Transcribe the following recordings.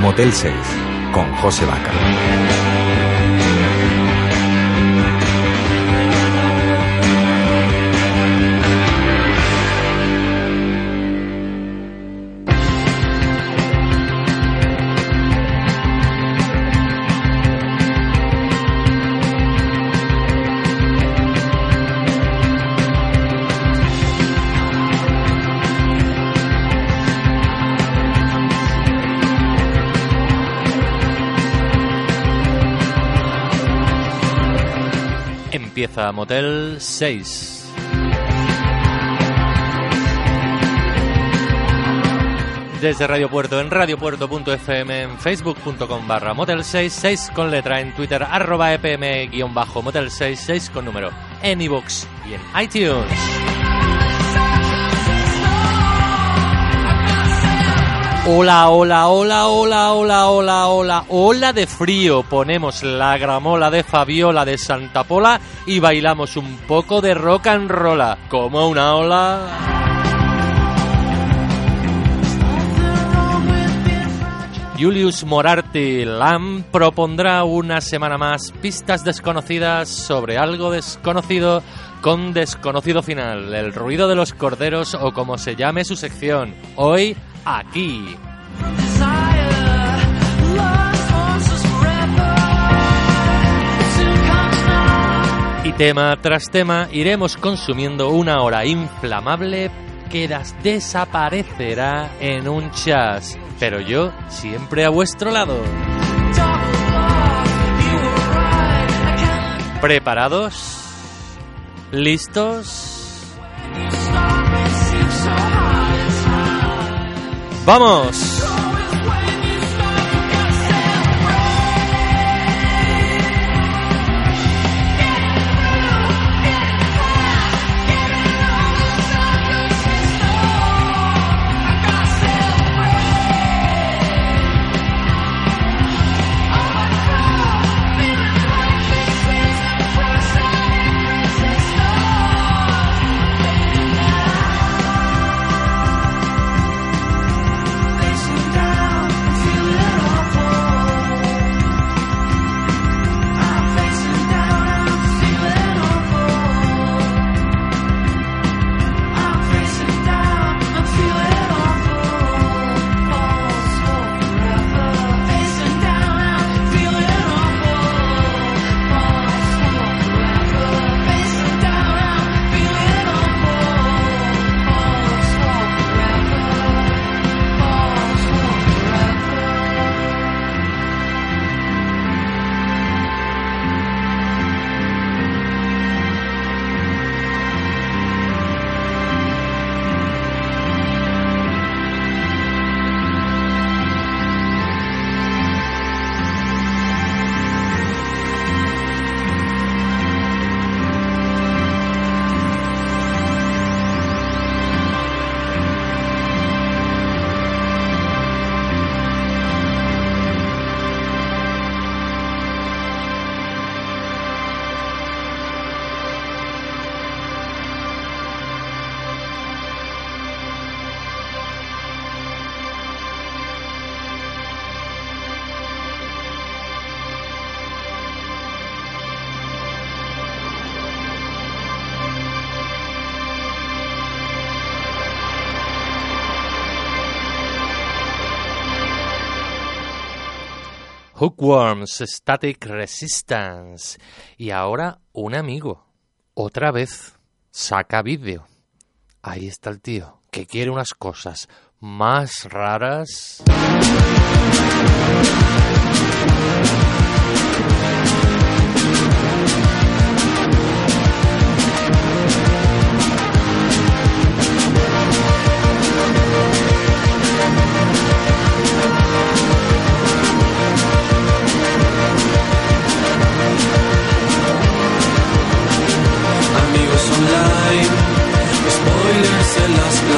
Motel 6 con José Vaca. Empieza Motel 6. Desde Radio Puerto, en radiopuerto.fm, en facebook.com barra motel 66 con letra, en twitter arroba epm guion bajo motel 66 con número, en iVoox y en iTunes. Hola, hola, hola, hola, hola, hola, hola, hola de frío. Ponemos la gramola de Fabiola de Santa Pola y bailamos un poco de rock and roll. Como una ola. Julius Morarty Lam propondrá una semana más pistas desconocidas sobre algo desconocido con desconocido final, el ruido de los corderos o como se llame su sección. Hoy aquí. Y tema tras tema iremos consumiendo una hora inflamable que desaparecerá en un chas, pero yo siempre a vuestro lado. ¿Preparados? ¿Listos? ¡Vamos! Hookworms, Static Resistance. Y ahora un amigo. Otra vez. Saca vídeo. Ahí está el tío, que quiere unas cosas más raras.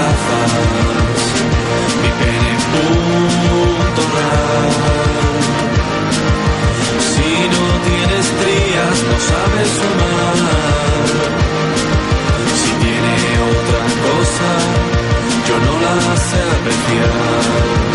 Plazas, mi pene punto Si no tienes trías, no sabes sumar. Si tiene otra cosa, yo no la sé apreciar.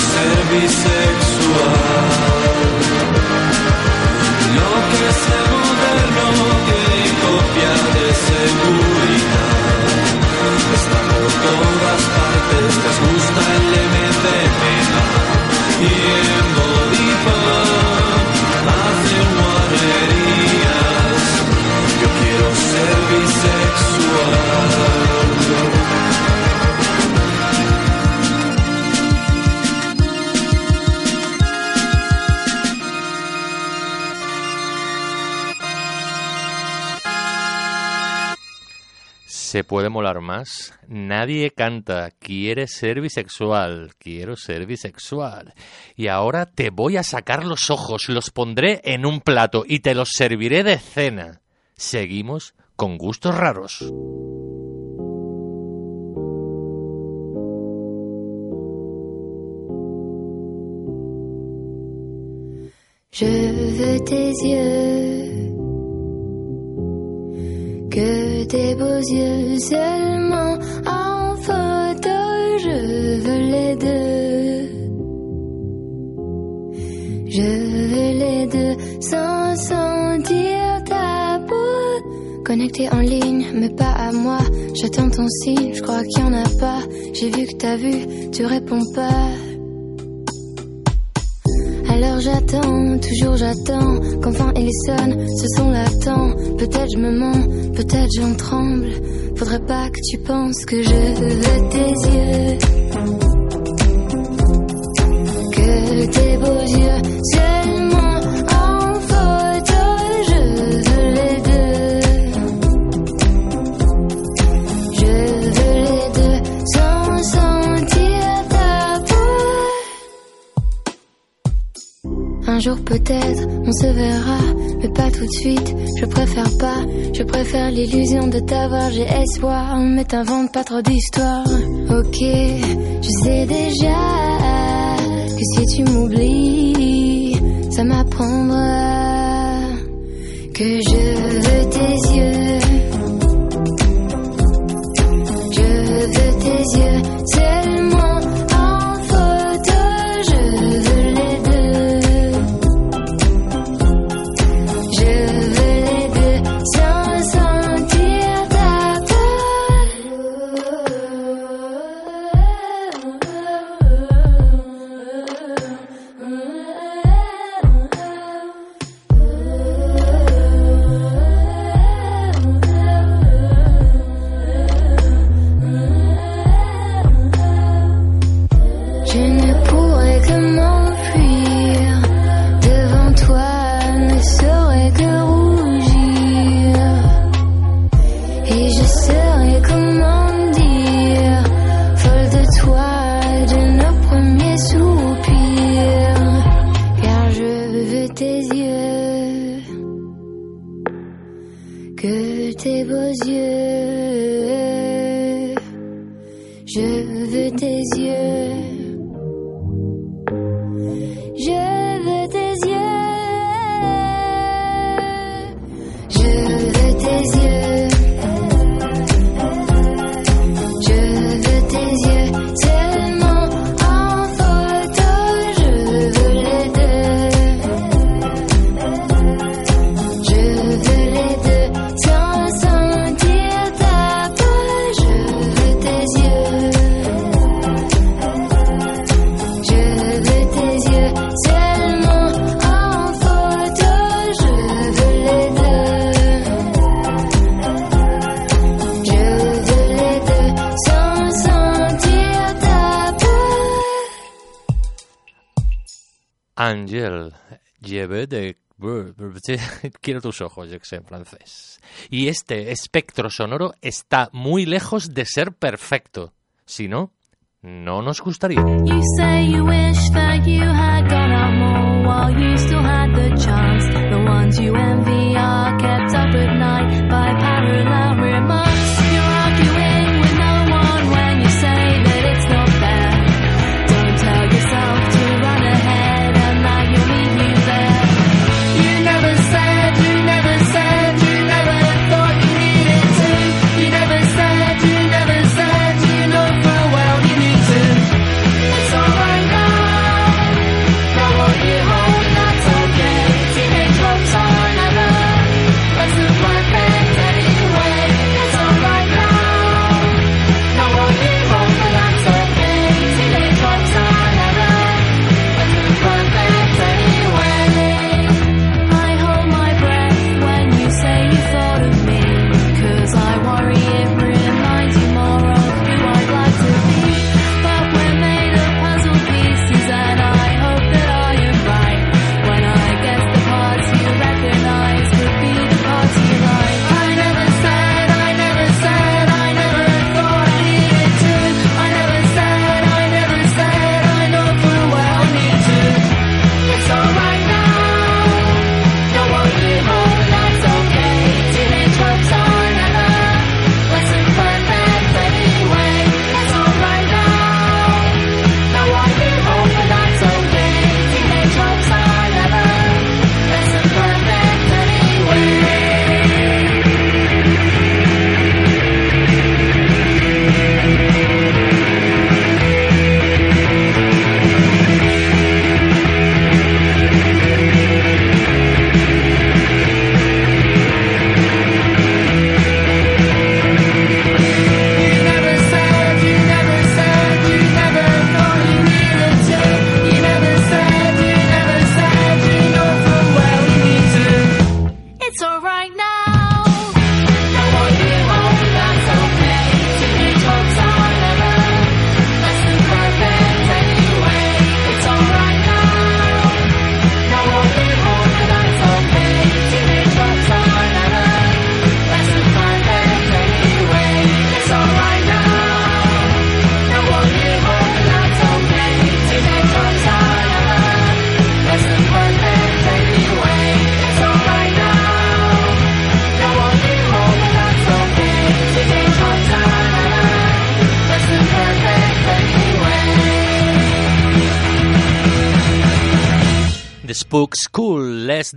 ser bisexual. Puede molar más. Nadie canta, quiere ser bisexual, quiero ser bisexual. Y ahora te voy a sacar los ojos, los pondré en un plato y te los serviré de cena. Seguimos con gustos raros. Que tes beaux yeux seulement en photo, je veux les deux. Je veux les deux sans sentir ta peau. Connecté en ligne, mais pas à moi. J'attends ton signe, je crois qu'il y en a pas. J'ai vu que t'as vu, tu réponds pas. Alors j'attends, toujours j'attends qu'enfin il sonne, ce son l'attend. Peut-être je me mens, peut-être j'en tremble. Faudrait pas que tu penses que je veux tes yeux. Que tes beaux yeux Un jour peut-être on se verra, mais pas tout de suite. Je préfère pas, je préfère l'illusion de t'avoir. J'ai espoir, mais t'invente pas trop d'histoires. Ok, je sais déjà que si tu m'oublies, ça m'apprendra que je veux tes yeux. Je veux tes yeux. Quiero tus ojos, yo en francés. Y este espectro sonoro está muy lejos de ser perfecto. Si no, no nos gustaría. Say you wish that you had more while you still had the chance. The ones you envy are kept up at night by.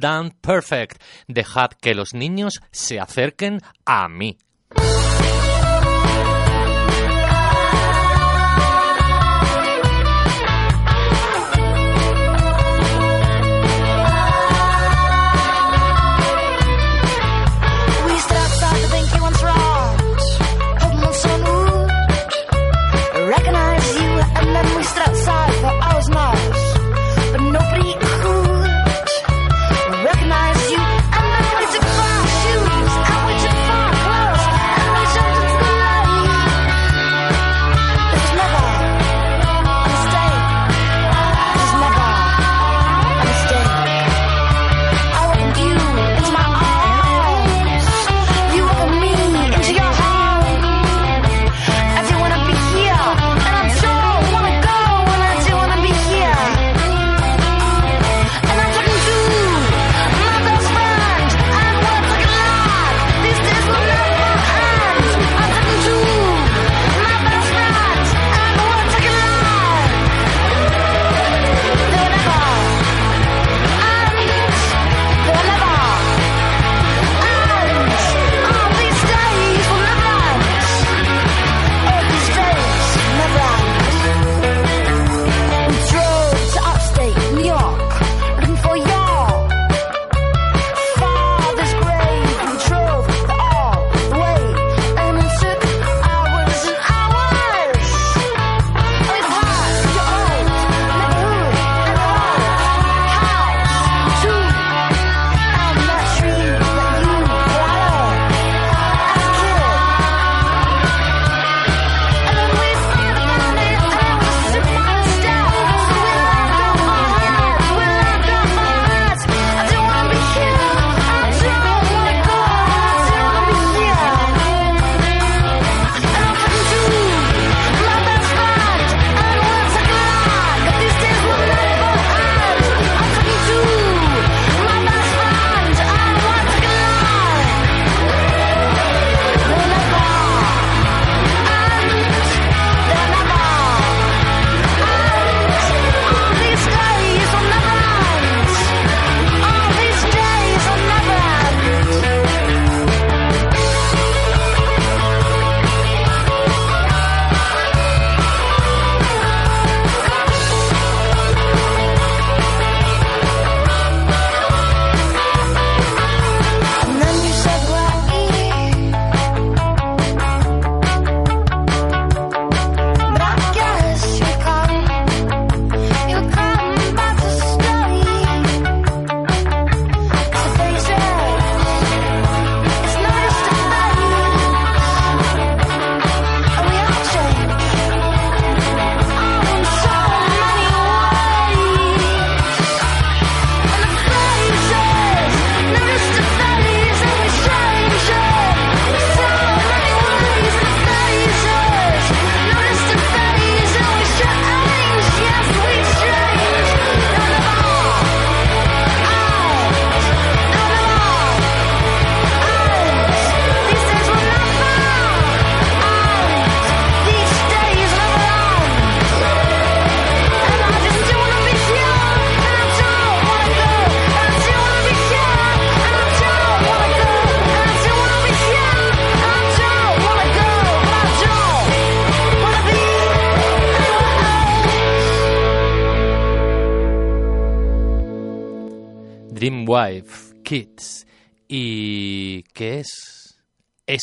Done Perfect. Dejad que los niños se acerquen a mí.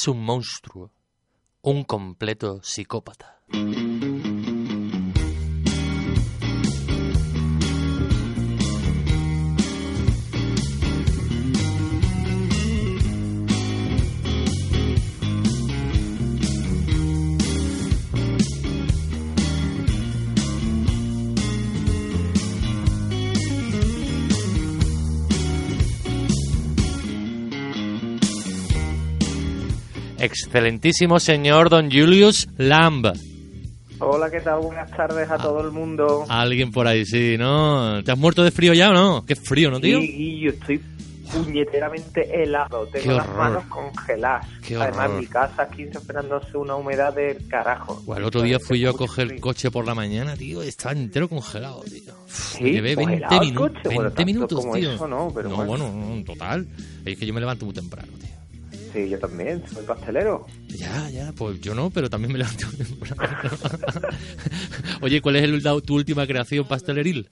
Es un monstruo, un completo psicópata. excelentísimo señor don Julius Lamb. Hola, ¿qué tal? Buenas tardes a ah. todo el mundo. Alguien por ahí, sí, ¿no? ¿Te has muerto de frío ya o no? Qué frío, ¿no, tío? Sí, yo estoy puñeteramente helado. Tengo las manos congeladas. Qué Además, mi casa aquí esperándose una humedad del carajo. El otro día fui yo a coger el coche por la mañana, tío, y estaba entero congelado, tío. Sí, me llevé 20, minu 20 bueno, minutos, tío. Eso, no, pero no bueno. bueno, total. Es que yo me levanto muy temprano, tío. Sí, yo también, soy pastelero. Ya, ya, pues yo no, pero también me levanto temprano. Oye, ¿cuál es el, tu última creación pasteleril?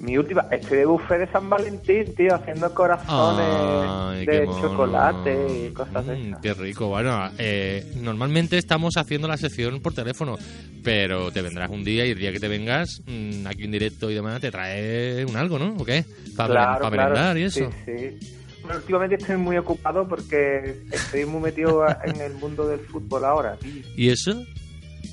Mi última, estoy de buffet de San Valentín, tío, haciendo corazones Ay, de chocolate y cosas Mm, esas. Qué rico. Bueno, eh, normalmente estamos haciendo la sección por teléfono, pero te vendrás un día y el día que te vengas, mm, aquí en directo y demás, te trae un algo, ¿no? ¿O qué? Para Claro, merendar claro, y eso. Sí, sí. Bueno, últimamente estoy muy ocupado porque estoy muy metido en el mundo del fútbol ahora, tío. ¿Y eso?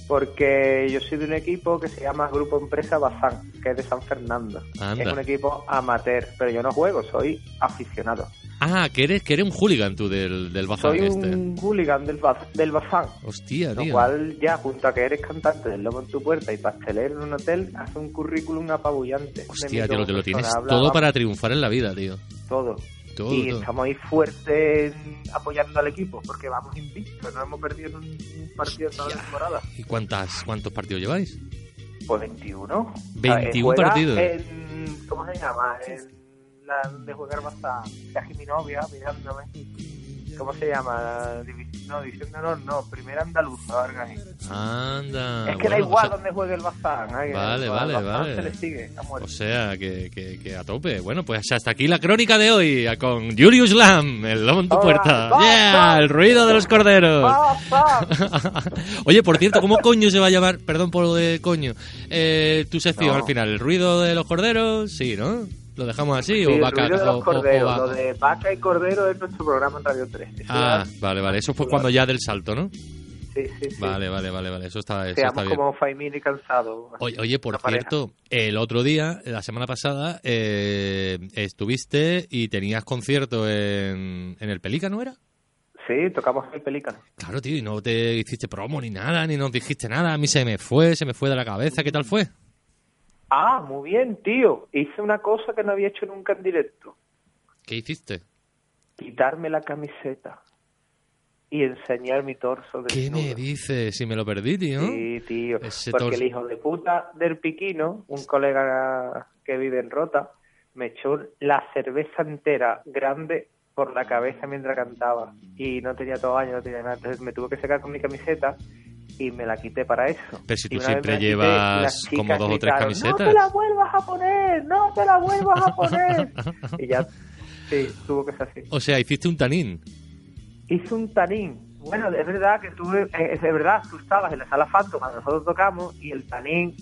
Porque yo soy de un equipo que se llama Grupo Empresa Bazán, que es de San Fernando. Anda. Es un equipo amateur, pero yo no juego, soy aficionado. Ah, que eres, que eres un hooligan tú del, del Bazán soy este. un hooligan del, del Bazán. Hostia, Lo tío. cual ya, junto a que eres cantante del Lobo en tu puerta y pastelero en un hotel, hace un currículum apabullante. Hostia, tío, te lo tienes todo para triunfar en la vida, tío. Todo. Todo, y todo. estamos ahí fuertes apoyando al equipo, porque vamos invictos, no hemos perdido un partido en toda la temporada. ¿Y cuántas, cuántos partidos lleváis? Pues 21. 21 juega partidos. En, ¿Cómo se llama? En la de jugar basta. Casi mi novia mirándome. ¿Cómo se llama? No, División de Honor, no. Primera Andaluza, así. Anda. es que da bueno, igual o sea- donde juegue el Bazán. ay, Vale, al vale, Bazán vale. se le sigue. O sea, que, que, que a tope. Bueno, pues hasta aquí la crónica de hoy con Julius Lam, el lobo en tu Hola, puerta. ¡Yeah! El ruido de los corderos. Oye, por cierto, ¿cómo coño se va a llamar? Perdón por lo de coño. Eh, tu sección No. al final, ¿el ruido de los corderos? Sí, ¿no? ¿Lo dejamos así Sí, o el vaca? ruido de o- los o- corderos. o va- Lo de vaca y cordero es nuestro programa en Radio 3. Eso Ah, vale, vale. Eso fue cuando ya del salto, ¿no? sí, sí, sí. Vale, vale, vale, vale. Eso está, eso está Seamos bien. como Faimín y cansado. Oye, oye, por pareja. cierto, el otro día, la semana pasada, eh, estuviste y tenías concierto en, en el Pelícano, ¿era? Sí, tocamos el pelícano. Claro, tío, y no te hiciste promo ni nada, ni nos dijiste nada. A mí se me fue, se me fue de la cabeza. ¿Qué tal fue? Ah, muy bien, tío. Hice una cosa que no había hecho nunca en directo. ¿Qué hiciste? Quitarme la camiseta y enseñar mi torso ¿Qué desnudo. me dices? Si me lo perdí, tío. Sí, tío. Ese Porque el hijo de puta del Piquino, un colega que vive en Rota, me echó la cerveza entera grande por la cabeza mientras cantaba. Y no tenía todo año, no tenía nada. Entonces me tuve que sacar con mi camiseta y me la quité para eso. Pero si tú siempre quité, llevas como dos o tres camisetas". No te la vuelvas a poner, no te la vuelvas a poner. y ya, sí, tuvo que ser así. O sea, hiciste un tanín. Hice un tanín. Bueno, es verdad que tú, eh, es de verdad, tú estabas en la sala Phantom cuando nosotros tocamos y el tanín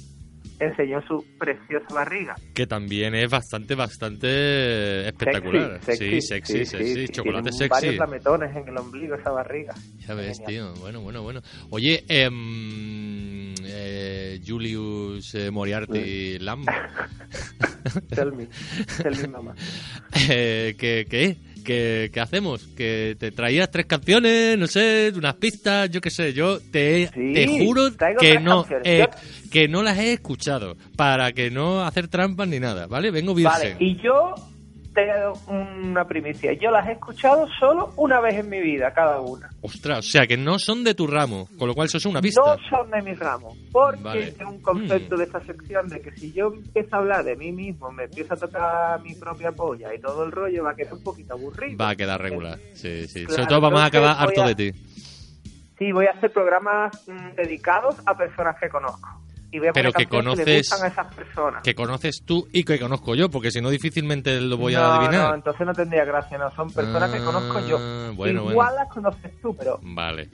enseñó su preciosa barriga. Que también es bastante, bastante espectacular. sí, sexy, sexy. Chocolate Tiene sexy. varios lametones en el ombligo esa barriga. Ya ves, Genial. tío. Bueno, bueno, bueno. Oye, em, eh, Julius eh, Moriarty Lam, Tell me, tell me, mamá. eh, ¿qué, qué, qué, qué hacemos? ¿Que te traías tres canciones, no sé, unas pistas, yo qué sé? Yo te, Sí, te juro que no, eh, que no las he escuchado para que no hacer trampas ni nada, ¿vale? Vengo Vale, virgen. y yo una primicia. Yo las he escuchado solo una vez en mi vida, cada una. Ostras, o sea, que no son de tu ramo, con lo cual eso es una pista. No son de mi ramo. Porque Vale. tengo un concepto Mm. de esta sección de que si yo empiezo a hablar de mí mismo, me empiezo a tocar mi propia polla y todo el rollo, va a quedar un poquito aburrido. Va a quedar regular. Sí, sí. Claro, Sobre todo vamos a acabar harto a- de ti. Sí, voy a hacer programas mm, dedicados a personas que conozco. Y voy a Pero que le conoces- gustan a esas personas. Que conoces tú y que conozco yo, porque si no difícilmente lo voy no, a adivinar. No, entonces no tendría gracia, no. Son personas que Ah, conozco yo. bueno, Igual bueno. las conoces tú, pero Vale,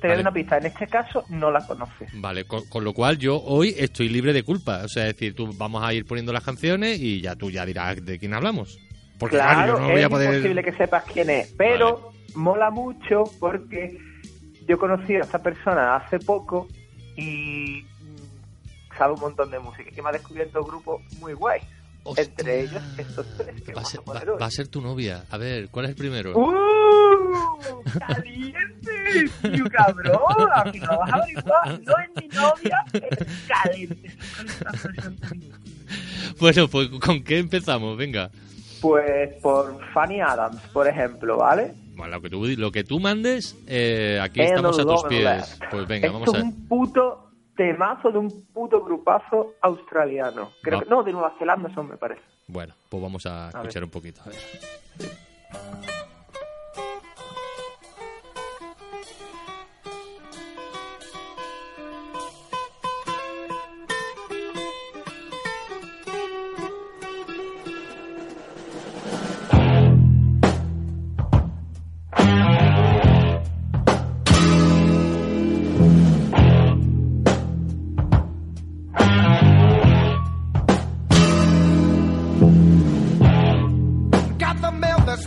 te Vale. doy una pista. En este caso, no las conoces. vale. Con, con lo cual yo hoy estoy libre de culpa. O sea, es decir, tú vamos a ir poniendo las canciones y ya tú ya dirás de quién hablamos. Porque claro, Claro, yo no es voy a poder... imposible que sepas quién es, pero mola mucho porque yo conocí a esta persona hace poco y sabe un montón de música y me ha descubierto grupos muy guays. Hostia. Entre ellos estos tres que Va ser, a va- va a ser tu novia. A ver, ¿cuál es el primero? ¡Uh! ¡Caliente! ¡Tío, cabrón! Aquí no vas a averiguar. No es mi novia, es caliente. Bueno, pues ¿con qué empezamos? Venga. Pues por Fanny Adams, por ejemplo, ¿vale? Bueno, lo que tú, lo que tú mandes, eh, aquí And estamos a tus pies. Left. Pues venga, Esto vamos a es un puto temazo de un puto grupazo australiano. Creo Va. que, no, de Nueva Zelanda son, me parece. Bueno, pues vamos a escuchar un poquito. A ver.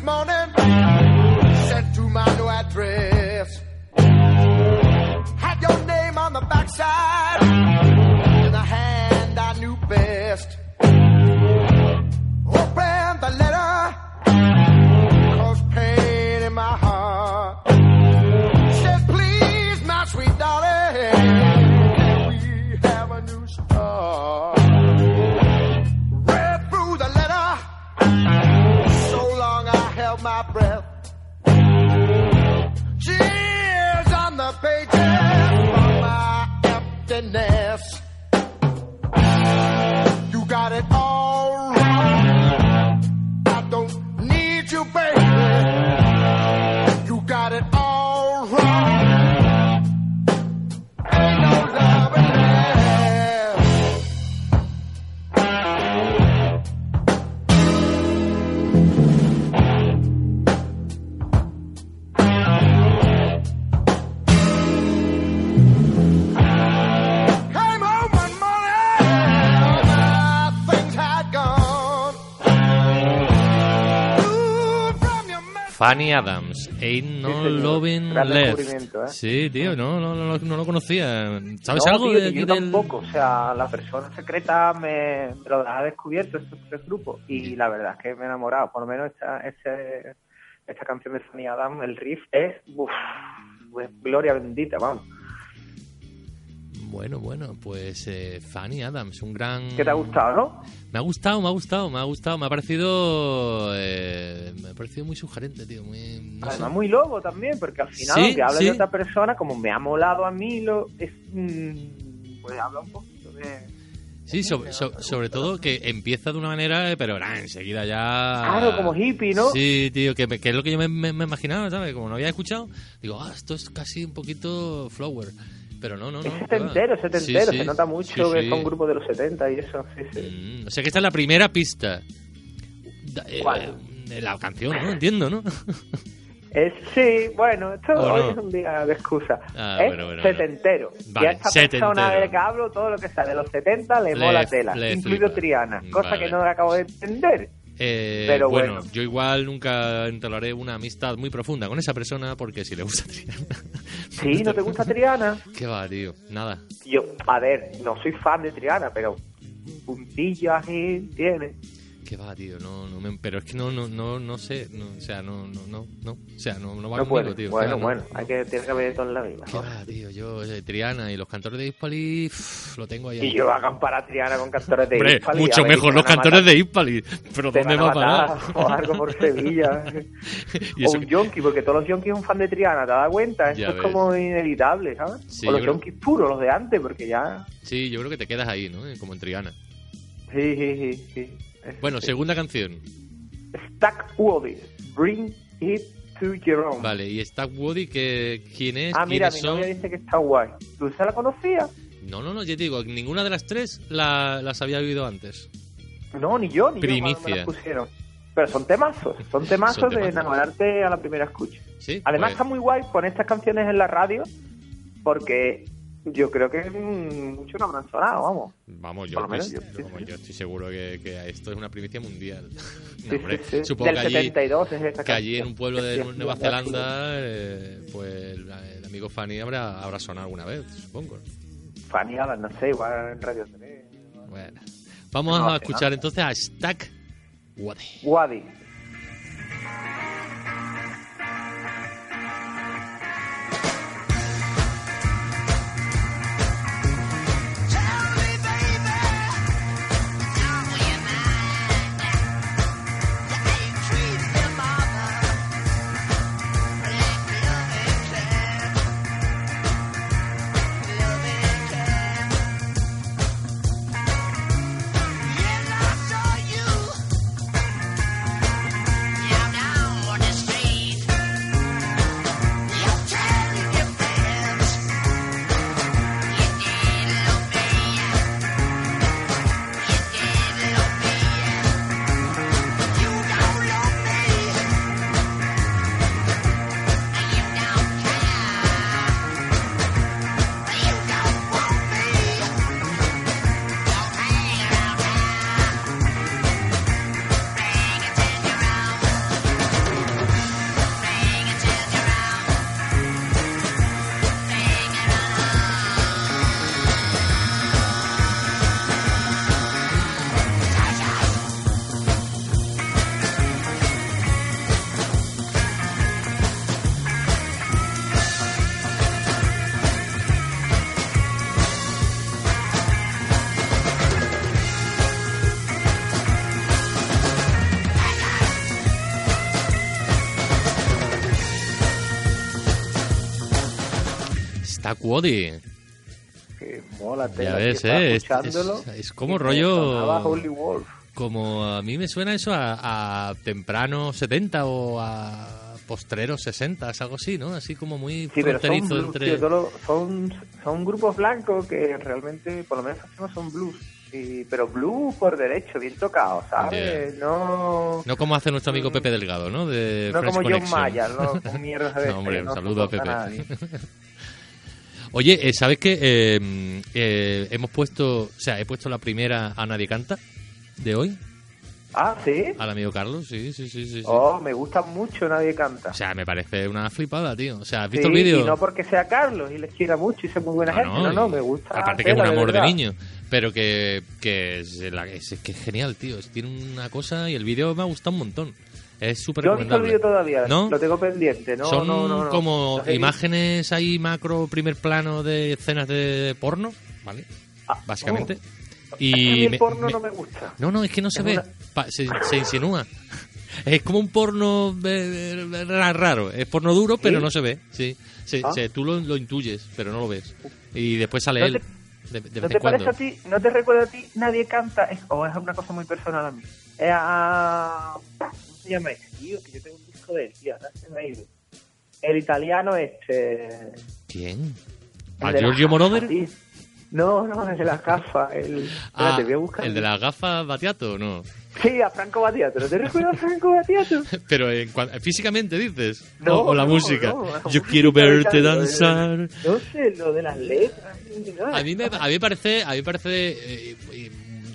Morning, sent to my new address. Had your name on the backside, Fanny Adams, Ain't No señor. Loving Left. ¿eh? Sí, tío, no, no, no, no lo conocía. ¿Sabes No, algo tío, de yo del- tampoco. O sea, la persona secreta me, me lo ha descubierto estos tres grupos y la verdad es que me he enamorado. Por lo menos esta, este, esta canción de Fanny Adam, el riff es uf, pues, gloria bendita, vamos. Bueno, bueno, pues eh, Fanny Adams, un gran... ¿Qué te ha gustado, no? Me ha gustado, me ha gustado, me ha gustado, me ha parecido... eh, me ha parecido muy sugerente, tío, muy... no sé. Además muy lobo también, porque al final, Sí, aunque hable sí. de otra persona, como me ha molado a mí, lo, es, mm, pues habla un poquito de... Sí, sobre, so- sobre todo que empieza de una manera, eh, pero enseguida ya... Claro, como hippie, ¿no? Sí, tío, que, que es lo que yo me, me- me imaginaba, ¿sabes? Como no había escuchado, digo, ah, esto es casi un poquito flower. Pero no, no, no. Es setentero, es setentero, Sí, sí, se nota mucho que sí. son grupos de los 70 y eso, sí, sí. Mm, o sea que esta es la primera pista. Eh, ¿Cuál? eh, la canción, ¿no? Entiendo, ¿no? Es, sí, bueno, esto ¿O hoy no? es un día de excusa. Ah, es bueno, bueno, setentero. Vale, y a esta setentero. persona de que hablo, todo lo que sea de los 70 le, Le- mola tela, le incluido flipa. Triana, cosa Vale. que no acabo de entender. Eh, Pero bueno, bueno. yo igual nunca entablaré una amistad muy profunda con esa persona porque si le gusta Triana. Sí, ¿no te gusta Triana? ¿Qué va, tío? Nada. Yo, a ver, no soy fan de Triana, pero un puntillo así tiene. ¿Qué va, tío? No, no me- pero es que no, no, no, no sé. No, o sea, no, no, no, no. O sea, no, no va No conmigo, puede. tío. Bueno, bueno, hay que, tiene que haber todo en la vida. ¿Qué va, tío? Yo, eh, Triana y los cantores de Hispali, pff, lo tengo ahí. Y yo a comparar a Triana con cantores de Hombre, Hispali, mucho ver mejor los cantores matar. de Hispali. Pero Te ¿dónde va a parar? o algo por Sevilla. Y o un que- yonki, porque todos los yonkis son fan de Triana, ¿te das cuenta? Ya es ves. como inevitable, ¿sabes? Sí, o los creo- yonkis puros, los de antes, porque ya... Sí, yo creo que te quedas ahí, ¿no? Como en Triana. Sí, sí, sí. sí. Bueno, segunda canción. Stack Woody, Bring It to Your Own. Vale, y Stack Woody, que, ¿quién es? ah, mira, mi novia dice que está guay. ¿Tú se la conocías? No, no, no, ya te digo, ninguna de las tres la- las había oído antes. No, ni yo, ni yo Primicia. cuando me las pusieron. Pero son temazos, son temazos Son de temazos. enamorarte a la primera escucha. Sí. Además pues, está muy guay poner estas canciones en la radio porque yo creo que muchos no habrán sonado, vamos. Vamos, yo, lo pues, yo, sí, vamos, sí. yo estoy seguro que, que esto es una primicia mundial. Sí, hombre. Supongo Del que allí, 72 es esta que allí en un pueblo de Nueva Zelanda, eh, pues el, amigo Fanny habrá, habrá sonado alguna vez, supongo. Fanny no sé, igual en Radio 3. Bueno, vamos No a escuchar entonces a Stack Woody. Wadi. Tacuodi. Que mola, Ya ves, ¿eh? Es, escuchándolo es- es como rollo... Holy Wolf. Como a mí me suena eso a, a temprano 70 o a postreros 60, es algo así, ¿no? Así como muy Sí, pero son, blues, entre... tío, lo- son, son grupos blancos que realmente, por lo menos son blues. Y, pero blues por derecho, bien tocado, ¿sabes? No, No como hace nuestro amigo Pepe Delgado, ¿no? De no Fresh como John Connection. Mayer, ¿no? Con mierdas de No, hombre, este, un saludo a Pepe. nadie. Oye, eh, ¿sabes qué? Eh, eh, hemos puesto, o sea, he puesto la primera a Nadie Canta de hoy, Ah, ¿sí? al amigo Carlos, sí, sí, sí, sí. sí. Oh, me gusta mucho Nadie Canta. O sea, me parece una flipada, tío. O sea, ¿has Sí, visto el vídeo? y no porque sea Carlos y les quiera mucho y sea muy buena No, gente, no, no, me gusta. Aparte que es un amor de, niño. Pero que, que, es, que es genial, tío. Es- tiene una cosa y el vídeo me ha gustado un montón. Es súper no he visto el recomendable. vídeo todavía, ¿No? lo tengo pendiente. No, Son no, no, no. como imágenes ahí macro, primer plano de escenas de porno, ¿vale? Ah, Básicamente. oh. Y el me- porno me- no me gusta. No, no, es que no se Es ve. una- Pa- se, se insinúa. Es como un porno eh, eh, ra- raro. Es porno duro, pero ¿Sí? no se ve. Sí, sí, Ah. sí, tú lo, lo intuyes, pero no lo ves. Y después sale ¿No él. te- De, de ¿No te parece a ti, no te recuerda a ti, nadie canta? Es- o es una cosa muy personal a mí. A... ¿Cómo se llama ese tío? Que yo tengo un disco de él, tío, ahora se me ha ido. El italiano este... ¿Quién? ¿A Giorgio Moroder? No, no, el de las gafas. El... Ah, Espérate, voy a buscar. el de las gafas Batiato, no. Sí, a Franco Battiato. ¿No te recuerdas a Franco Battiato? Pero en cuan- físicamente dices. No, o, o la no, música. no, la Yo quiero verte danzar. eh, No sé, lo de las letras. A mí me, a mí me parece, a mí parece eh,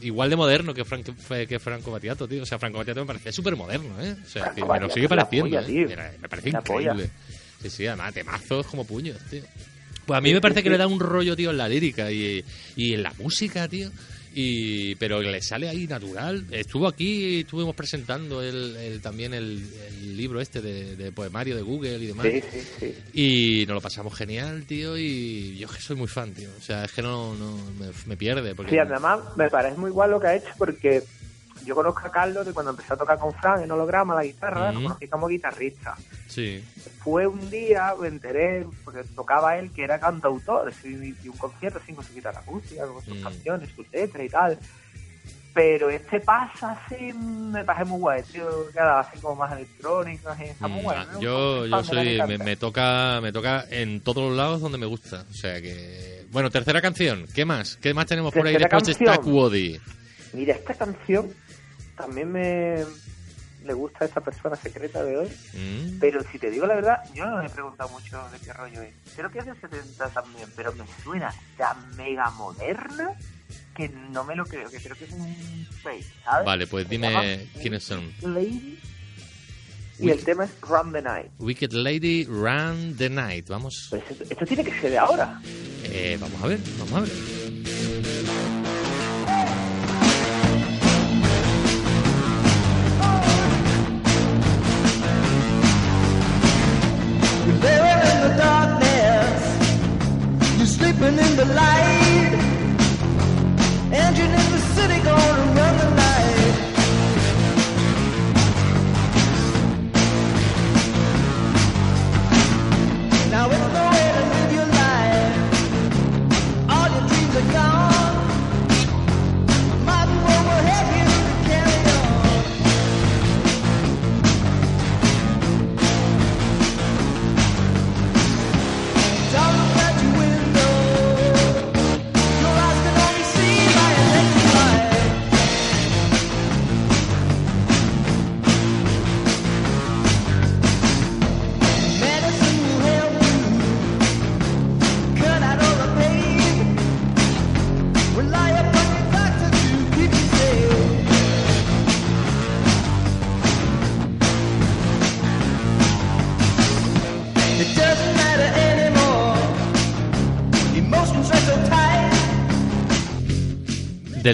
igual de moderno que Franco, que Franco Battiato, tío. O sea, Franco Battiato me parece súper moderno, ¿eh? O sea, me lo sigue pareciendo. polla, ¿eh? Mira, me parece La polla. increíble. Sí, sí, además, temazos como puños, tío. Pues a mí me parece que le da un rollo, tío, en la lírica y, y en la música, tío. Y, pero le sale ahí natural. Estuvo aquí, estuvimos presentando el, el- también el, el libro este de, de poemario de Google y demás. Sí, sí, sí. Y nos lo pasamos genial, tío. Y yo que soy muy fan, tío. O sea, es que no, no me, me pierde. Porque Sí, además me parece muy igual lo que ha hecho porque yo conozco a Carlos de cuando empezó a tocar con Fran en holograma la guitarra, Ujú. lo conocí como guitarrista. Sí. Fue un día, me enteré, porque tocaba él que era cantautor, y, un concierto así con su guitarra acústica, con sus Mm. canciones, sus letras y tal. Pero este pasa así, me parece muy guay, tío, queda así como más electrónico, así, está muy Mm, guay. ¿no? yo, yo soy, me, toca, me toca en todos los lados donde me gusta. O sea que, bueno, tercera canción. ¿Qué más? ¿Qué más tenemos por ahí después de. Stack Woody? Mira, esta canción también me le gusta a esta persona secreta de hoy. Mm. Pero si te digo la verdad, yo no me he preguntado mucho de qué rollo es. Creo que es del 70 también, pero me suena tan mega moderna que no me lo creo, que creo que es un fake, ¿sabes? Vale, pues dime quiénes son. Lady. Y el tema es Run the Night. Wicked Lady Run the Night. Vamos, Pues esto, esto tiene que ser de ahora. eh, vamos a ver, vamos a ver. In the darkness. You're sleeping in the light. Engine in the city gonna run the. Now it's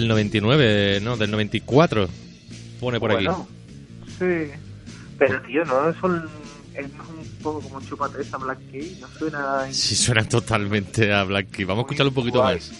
Del 99, no, del 94. Pone por aquí. Bueno, sí. Pero tío, no son. Es un poco como un chupate esa Black Key, no suena. Sí, suena totalmente a Black Key. Vamos a escucharlo un poquito Guay. más.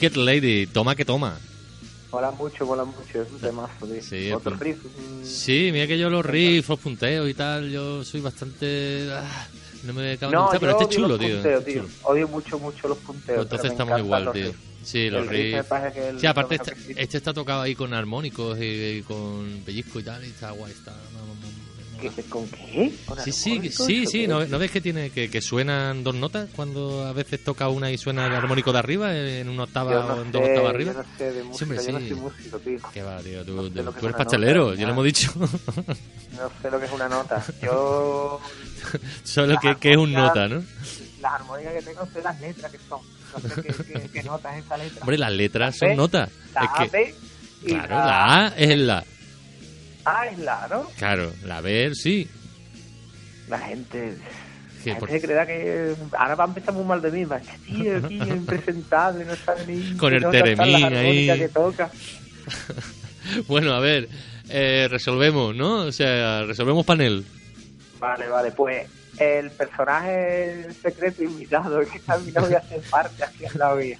Wicked Lady, toma que toma. Mola mucho, mola mucho, es un temazo, tío. Sí, Otro riff. Sí, mira que yo los riffs, los punteos y tal, yo soy bastante... ah, no me acaba de No, gustar, pero este es chulo, tío. punteos, tío. chulo. Odio mucho, mucho los punteos. Pues entonces estamos igual, tío. riffs. Sí, los riff riffs. Sí, aparte este, este está tocado ahí con armónicos y, y con pellizco y tal, y está guay, está... no. ¿Qué- ¿Con qué? ¿Con Sí, sí, sí, ¿Eso sí, ¿no? ¿no ves que tiene que, que suenan dos notas cuando a veces toca una y suena el armónico de arriba en una octava Yo o no en dos octavas yo arriba? no sé de música, hombre, yo no sí. soy músico, tío. Qué va, tío, tú, No sé tú- eres pastelero, nota, ya lo hemos dicho. No sé lo que es una nota. Yo... Solo que, que es un nota, ¿no? Las armónicas que tengo sé las letras que son. No sé qué, qué, qué nota es esa letra. Hombre, las letras son notas. La Es A, que, B y claro, la... la A es la. A es la, ¿no? Claro, la B sí. La gente... La por- gente creerá que ahora va a empezar muy mal de mí. Decir, tío, aquí impresentable, no sabe ni Con el las teremín ahí. que toca. Bueno, a ver, eh, resolvemos, ¿no? O sea, resolvemos panel. Vale, vale, pues el personaje secreto invitado que está mi novia hace parte aquí en la vía.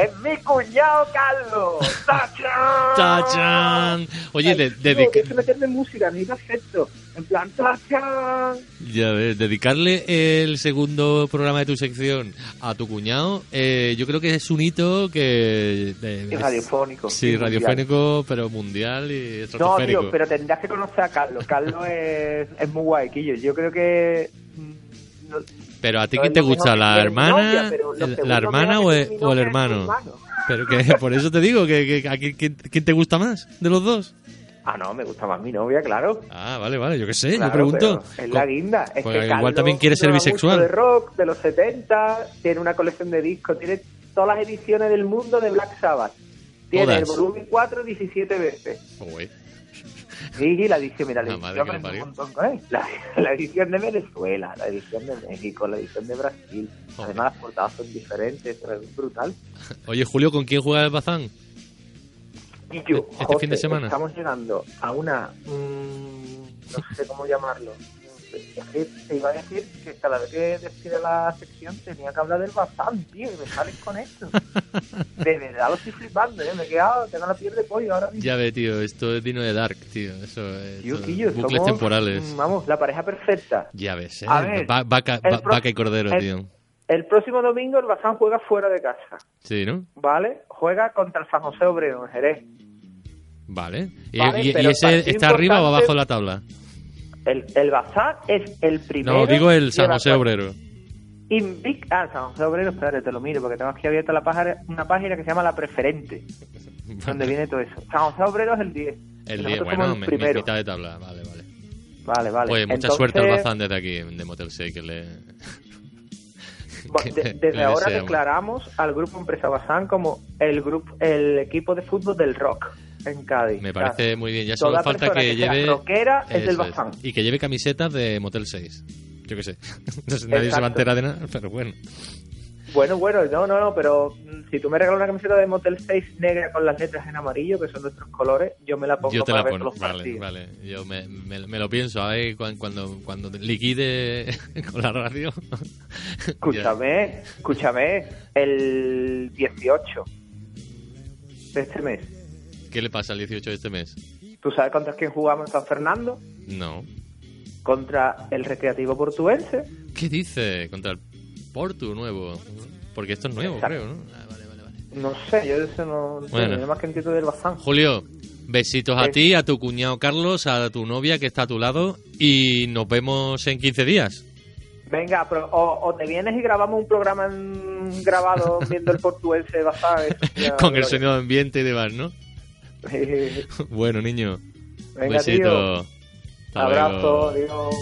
¡Es mi cuñado Carlos! ¡Tachán! ¡Tachán! Oye, de- dedica- que meterle música, necesito efecto. En plan, ¡tachán! Ya ves, dedicarle el segundo programa de tu sección a tu cuñado, eh, yo creo que es un hito que... eh, Es radiofónico. Sí, mundial. radiofónico, pero mundial y No, tío, pero tendrás que conocer a Carlos. Carlos es, es muy guay, Quillo. Yo creo que... mm, no- Pero a ti quién te gusta, la hermana, la hermana o el, hermano? Pero que por eso te digo que, que a quién, te gusta más de los dos. Ah, no, me gusta más mi novia, claro. Ah, vale, vale, yo qué sé, Claro, yo pregunto. Es la guinda. Es Pues que igual Carlos también quiere ser bisexual. de rock de los 70, tiene una colección de discos, tiene todas las ediciones del mundo de Black Sabbath. Tiene Todas. el volumen 4 17 veces. Sí, la edición, mira, La un montón con él. La, la edición de Venezuela, la edición de México, la edición de Brasil. Joder. Además, las portadas son diferentes, pero es brutal. Oye, Julio, ¿con quién juega el Bazán? Y yo, Este José, fin de semana. estamos llegando a una... mm, no sé cómo llamarlo. Te iba a decir que cada vez que decida la sección tenía que hablar del Bazán, tío, y me sales con esto. De verdad lo estoy flipando, ¿eh? Me he quedado, tengo la piel de pollo ahora mismo. Ya ve, tío, esto es digno de Dark, tío. Eso es. Tío, bucles somos, temporales. Vamos, la pareja perfecta. Ya ves, ¿eh? A ver, Va- vaca, va- y cordero, el- tío. El próximo domingo el Bazán juega fuera de casa, Sí, ¿no? ¿vale? Juega contra el San José Obrero en Jerez. Vale. ¿Y, Vale, y- y pero ese está arriba o abajo de la tabla? El, el Bazán es el primero... No, digo el San José Obrero. Invic ah, San José Obrero, espérate, te lo miro, porque tengo aquí abierta la página, una página que se llama La Preferente, donde viene todo eso. San José Obrero es el 10. El y 10, nosotros bueno, mi- mi- primero. mitad de tabla. Vale, vale. Vale, vale. Pues mucha Entonces, suerte al Bazán desde aquí, de Motel 6, que le... bueno, de- desde le ahora deseamos. declaramos al grupo Empresa Bazán como el grupo, el equipo de fútbol del rock en Cádiz. Me O sea, parece muy bien. Ya solo falta que lleve... rockera es del Eso Bazán. Y que lleve camisetas de Motel 6. Yo qué sé. No sé, nadie se va a enterar de nada, pero bueno. Bueno, bueno, no, no, no, pero si tú me regalas una camiseta de Motel 6 negra con las letras en amarillo, que son nuestros colores, yo me la pongo Yo te para la pongo. Vale, partidos. vale. Yo me, me- me lo pienso. A ver cuan- cuando, cuando liquide con la radio. Escúchame, escúchame, el 18 de este mes. ¿Qué le pasa el 18 de este mes? ¿Tú sabes contra quién jugamos en San Fernando? No. Contra el Recreativo Portuense. ¿Qué dice? Contra el Porto nuevo. Porque esto es nuevo, Exacto. creo, ¿no? Ah, vale, vale, vale. No sé, yo eso no, no Bueno. sé, yo más que entiendo del Bazán. Julio, besitos a ti, a tu cuñado Carlos, a tu novia que está a tu lado y nos vemos en 15 días. Venga, pero, o, o te vienes y grabamos un programa en- grabado viendo el eso ya- Con el sonido ambiente y demás, ¿no? Bueno, niño. Venga, besito. tío. Abrazo, adiós.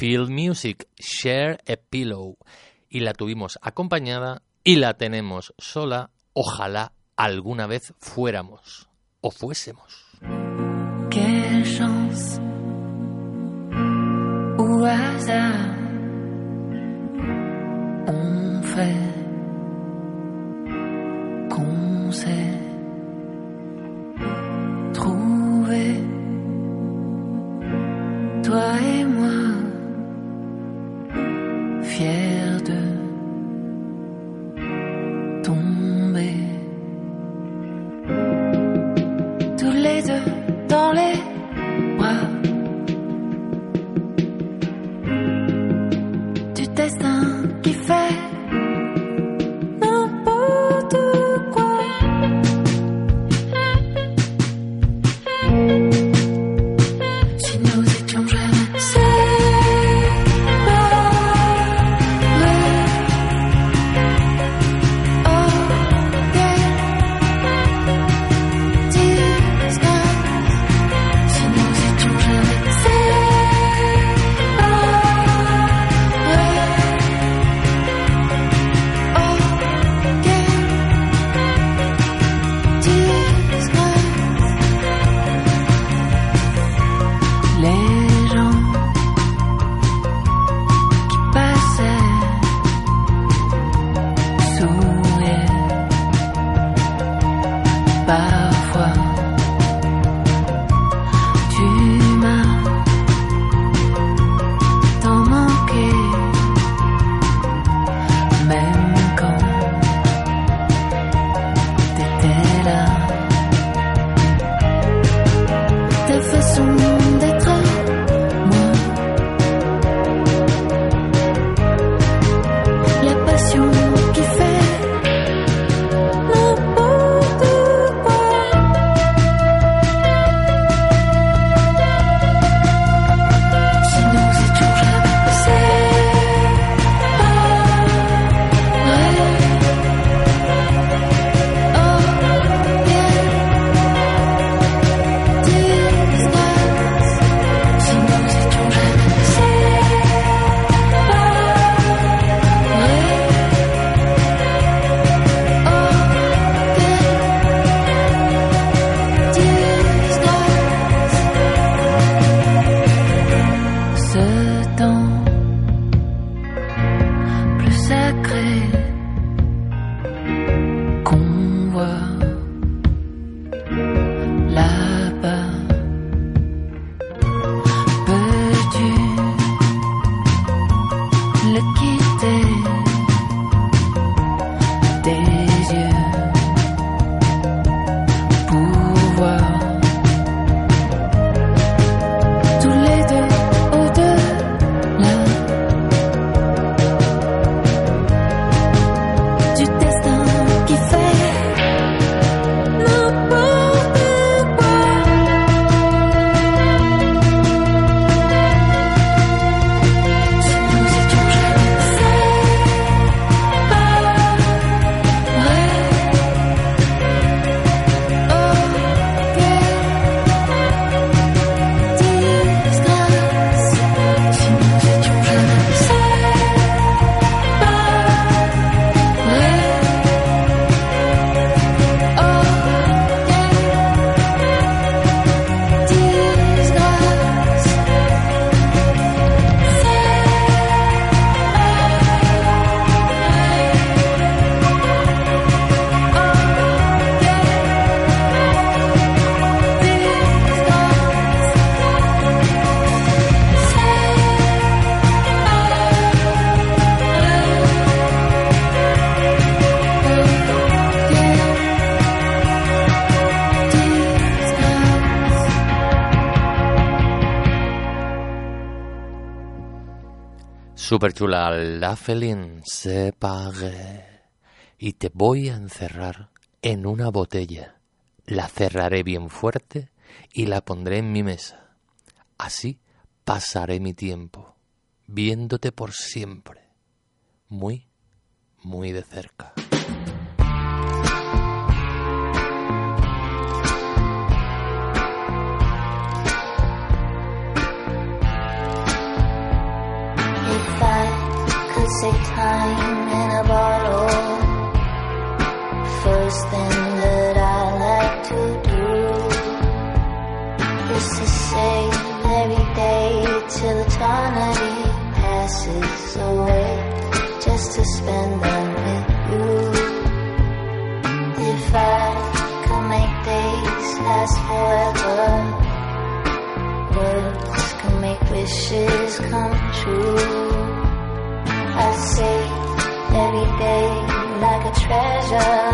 Field Music, Share a Pillow. Y la tuvimos acompañada y la tenemos sola. Ojalá alguna vez fuéramos o fuésemos. Quelle chance hasard on fait qu'on s'est trouvé toi et moi fiers de tomber. Tous les deux dans les Super chula, la Felin se pague. Y te voy a encerrar en una botella. La cerraré bien fuerte y la pondré en mi mesa. Así pasaré mi tiempo, viéndote por siempre. Muy, muy de cerca. sick time in a bottle. First thing that I like to do is to save every day till eternity passes away, just to spend them with you. If I could make days last forever, words could make wishes come true. I see everything like a treasure.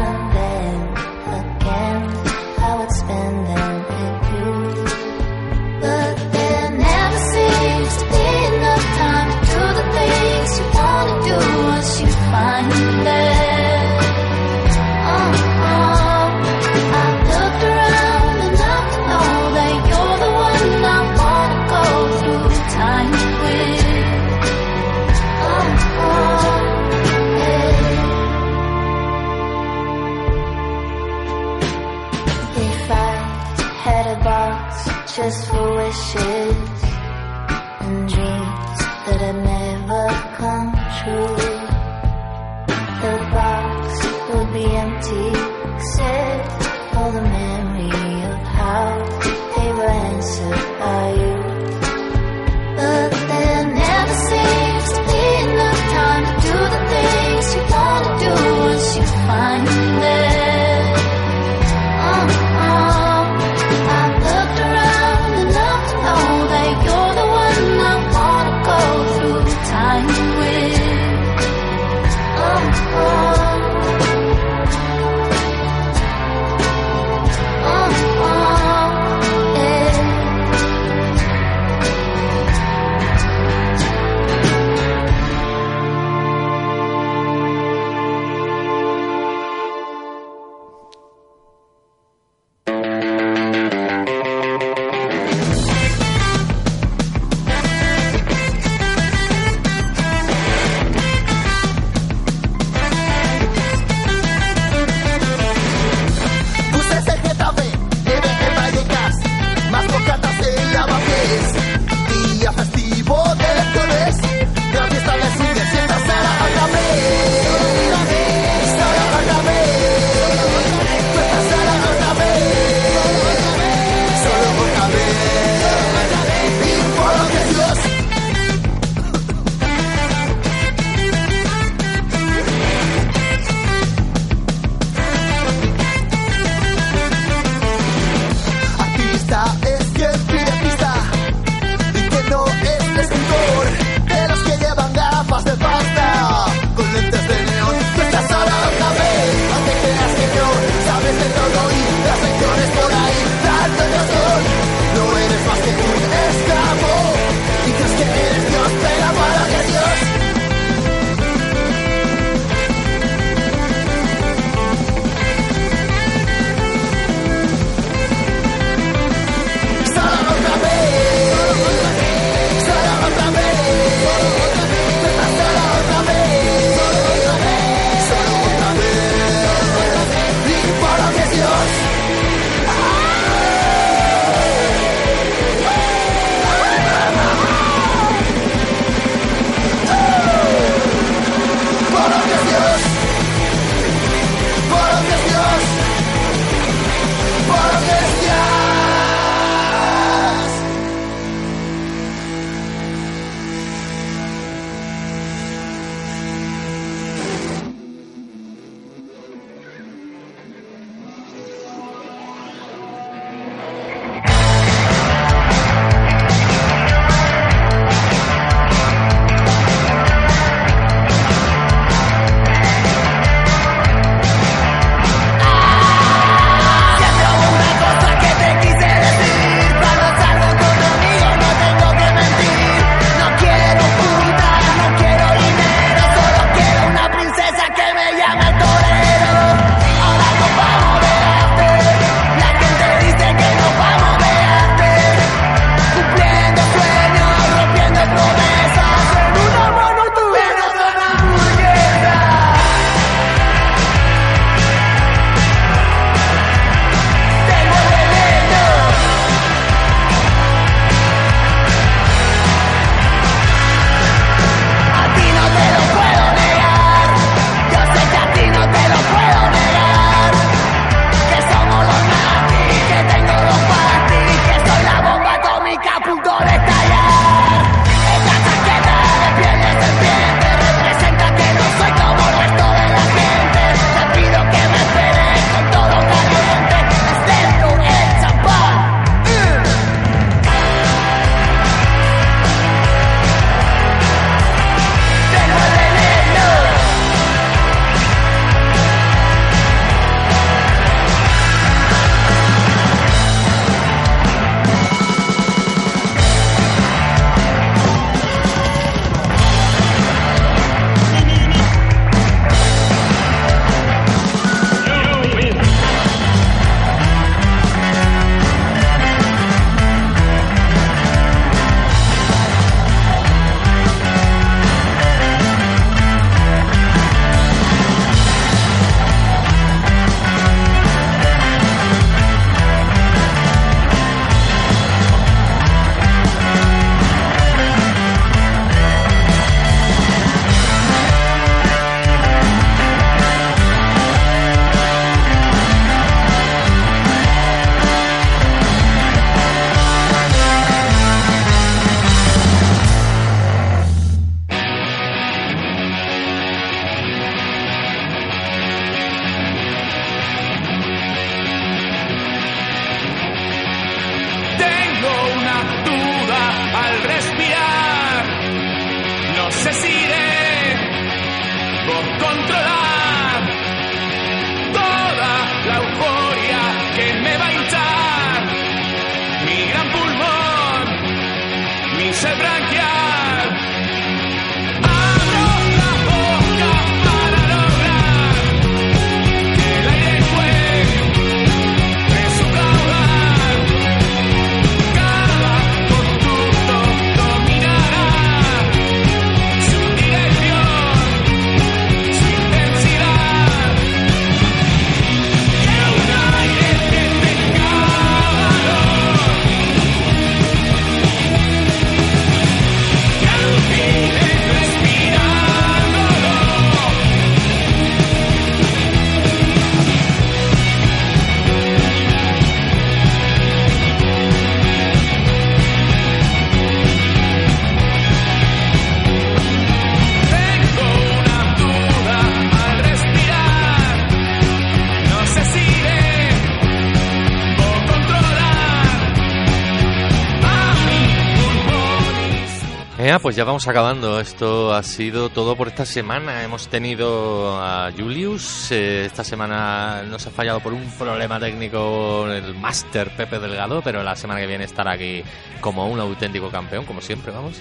pues ya vamos acabando. Esto ha sido todo por esta semana. Hemos tenido a Julius. Eh, esta semana nos ha fallado por un problema técnico el máster Pepe Delgado, pero la semana que viene estará aquí como un auténtico campeón, como siempre, vamos.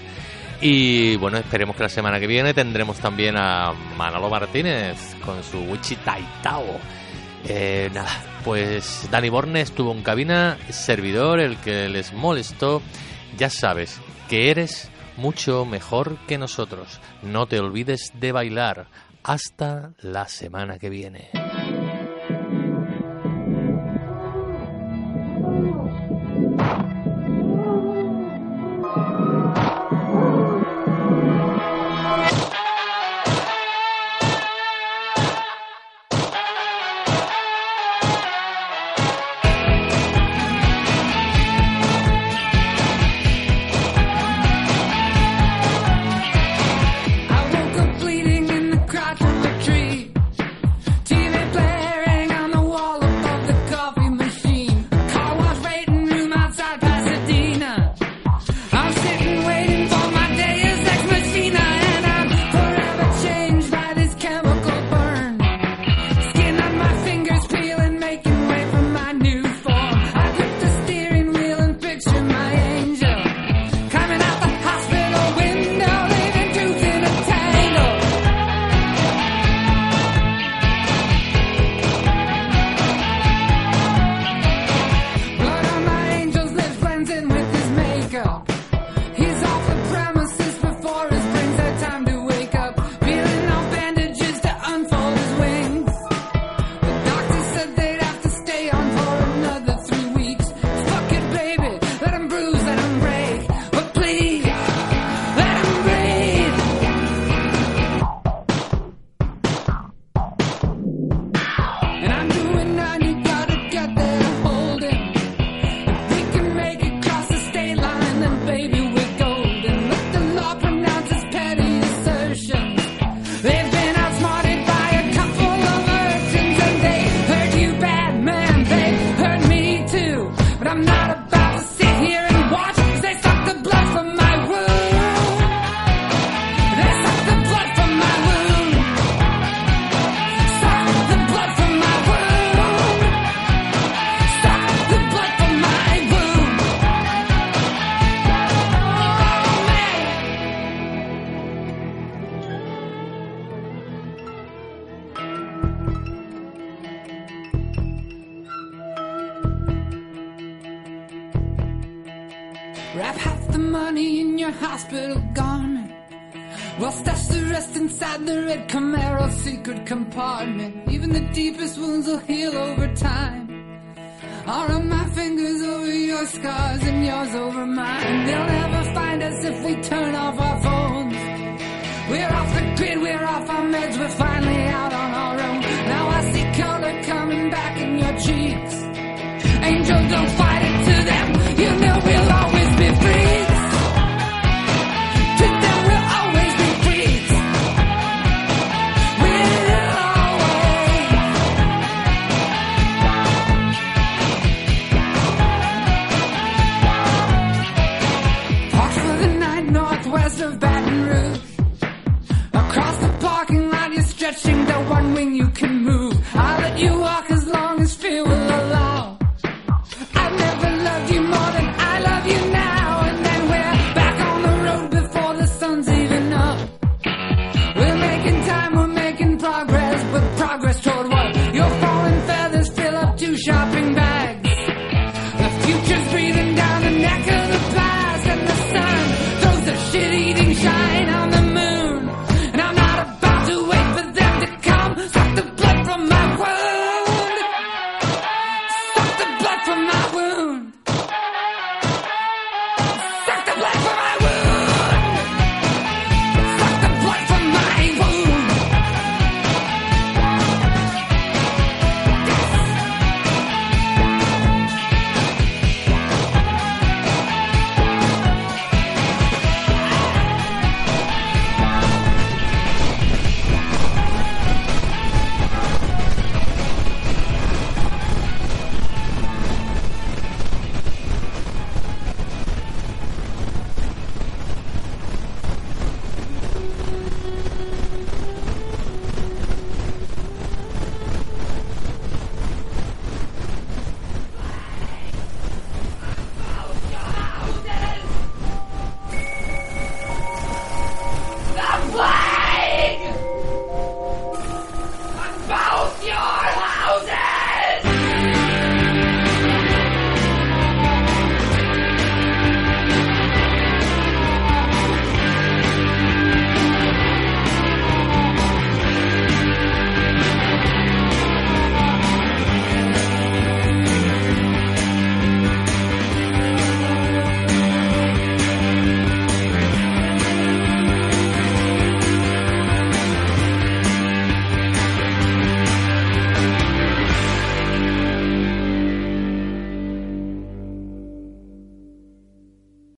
Y bueno, esperemos que la semana que viene tendremos también a Manolo Martínez con su Wichitaitao. Eh, nada, pues Dani Borne estuvo en cabina, servidor, el que les molestó. Ya sabes que eres mucho mejor que nosotros. No te olvides de bailar. Hasta la semana que viene.